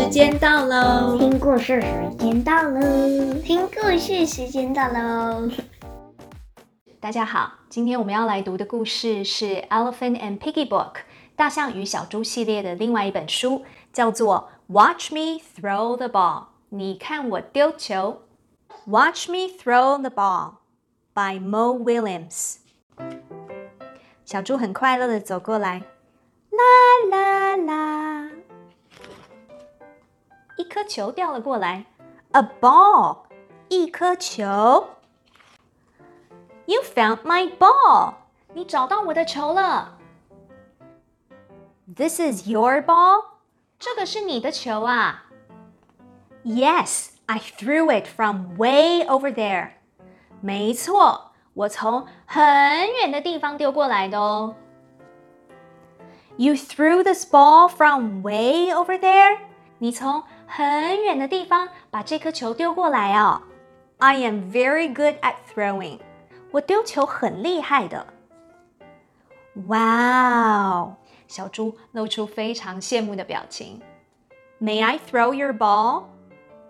时间到喽！听故事时间到喽！听故事时间到喽！大家好，今天我们要来读的故事是《Elephant and Piggy Book》大象与小猪系列的另外一本书，叫做《Watch Me Throw the Ball》。你看我丢球，《Watch Me Throw the Ball》by Mo Williams。小猪很快乐的走过来，啦啦啦，一颗球掉了过来，a ball，一颗球。You found my ball，你找到我的球了。This is your ball，这个是你的球啊。Yes，I threw it from way over there。没错。我从很远的地方丢过来的哦。You threw this ball from way over there。 你从很远的地方把这颗球丢过来哦。I am very good at throwing。我丢球很厉害的。Wow！小猪露出非常羡慕的表情。May I throw your ball？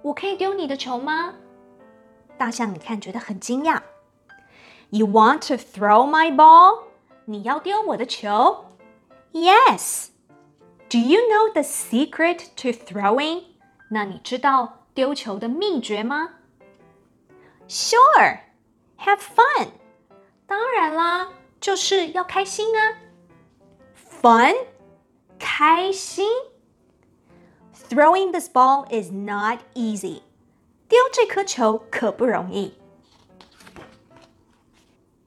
我可以丢你的球吗？大象，你看，觉得很惊讶。You want to throw my ball? 你要丢我的球？Yes. Do you know the secret to throwing? 那你知道丢球的秘诀吗？Sure. Have fun. 当然啦，就是要开心啊。Fun，开心。Throwing this ball is not easy. 丢这颗球可不容易。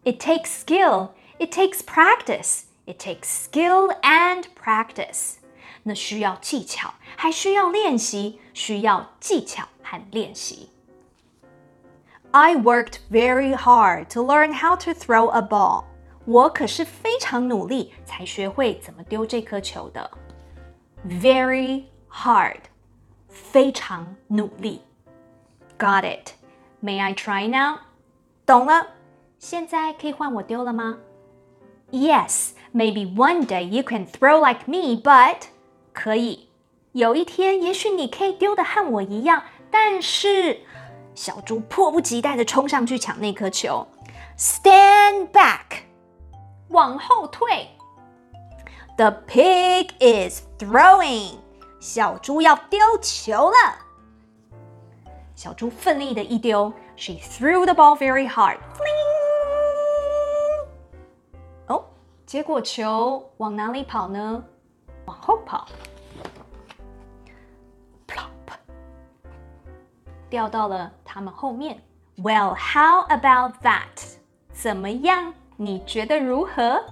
it takes skill. It takes practice. It takes skill and practice. 那需要技巧，还需要练习，需要技巧和练习。I worked very hard to learn how to throw a ball. 我可是非常努力才学会怎么丢这颗球的。Very hard，非常努力。Got it. May I try now? 懂了。现在可以换我丢了吗？Yes, maybe one day you can throw like me, but 可以。有一天，也许你可以丢的和我一样，但是小猪迫不及待的冲上去抢那颗球。Stand back，往后退。The pig is throwing，小猪要丢球了。小猪奋力的一丢，She threw the ball very hard. 哦结果球往哪里跑呢？往后跑掉到了他们后面。Well, how about that？怎么样？你觉得如何？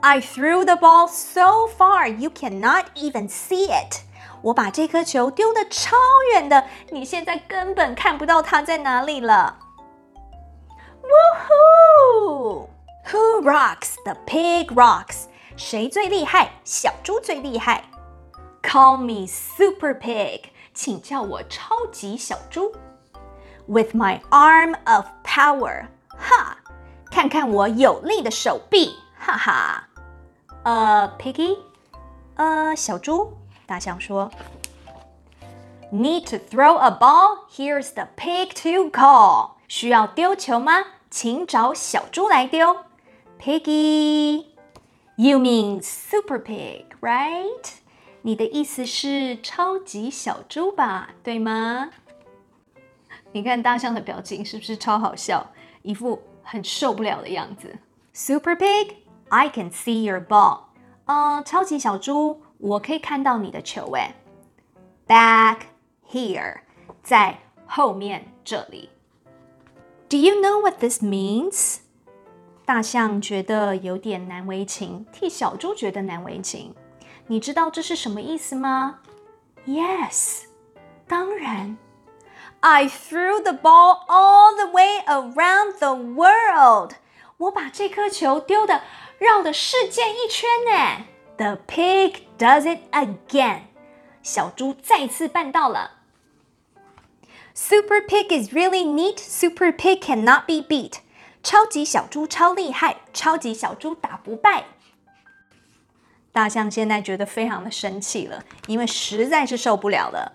I threw the ball so far you cannot even see it。我把这颗球丢得超远的，你现在根本看不到它在哪里了。Woohoo！Who rocks? The pig rocks. 谁最厉害？小猪最厉害。Call me Super Pig. 请叫我超级小猪。With my arm of power，哈，看看我有力的手臂，哈哈。呃、uh,，Piggie，呃、uh,，小猪，大象说，Need to throw a ball? Here's the pig to call。需要丢球吗？请找小猪来丢。Piggie，you mean super pig, right? 你的意思是超级小猪吧，对吗？你看大象的表情是不是超好笑，一副很受不了的样子？Super pig, I can see your ball. 呃，超级小猪，我可以看到你的球诶。Back here，在后面这里。Do you know what this means? 大象觉得有点难为情，替小猪觉得难为情。你知道这是什么意思吗？Yes，当然。I threw the ball all the way around the world。我把这颗球丢的绕的世界一圈呢。The pig does it again。小猪再次办到了。Super pig is really neat. Super pig cannot be beat. 超级小猪超厉害，超级小猪打不败。大象现在觉得非常的生气了，因为实在是受不了了。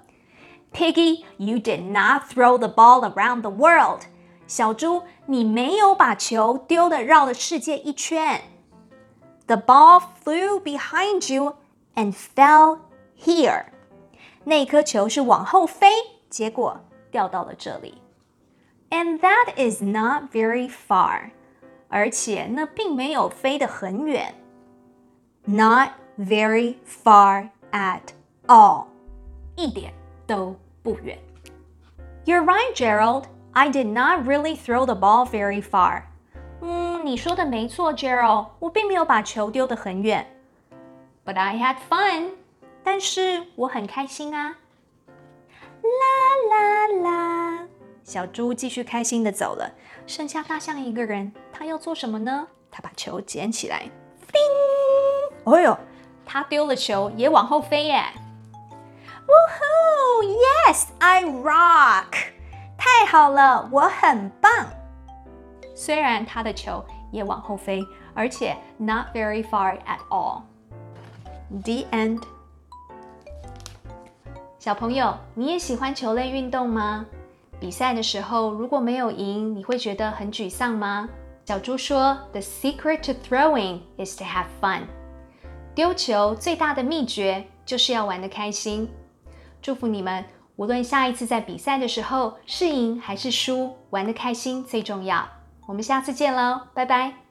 Piggie, you did not throw the ball around the world. 小猪，你没有把球丢的绕了世界一圈。The ball flew behind you and fell here. 那颗球是往后飞，结果掉到了这里。And that is not very far. 而且那并没有飞得很远。Not very far at all. 一点都不远。You're right, Gerald. I did not really throw the ball very far. 嗯，你说的没错，Gerald，我并没有把球丢得很远。But I had fun. 但是我很开心啊。啦啦啦！小猪继续开心的走了，剩下大象一个人，他要做什么呢？他把球捡起来，叮！哦呦，他丢了球也往后飞耶！Woohoo! Yes, I rock! 太好了，我很棒。虽然他的球也往后飞，而且 not very far at all. The end. 小朋友，你也喜欢球类运动吗？比赛的时候如果没有赢，你会觉得很沮丧吗？小猪说：“The secret to throwing is to have fun。”丢球最大的秘诀就是要玩得开心。祝福你们，无论下一次在比赛的时候是赢还是输，玩得开心最重要。我们下次见喽，拜拜。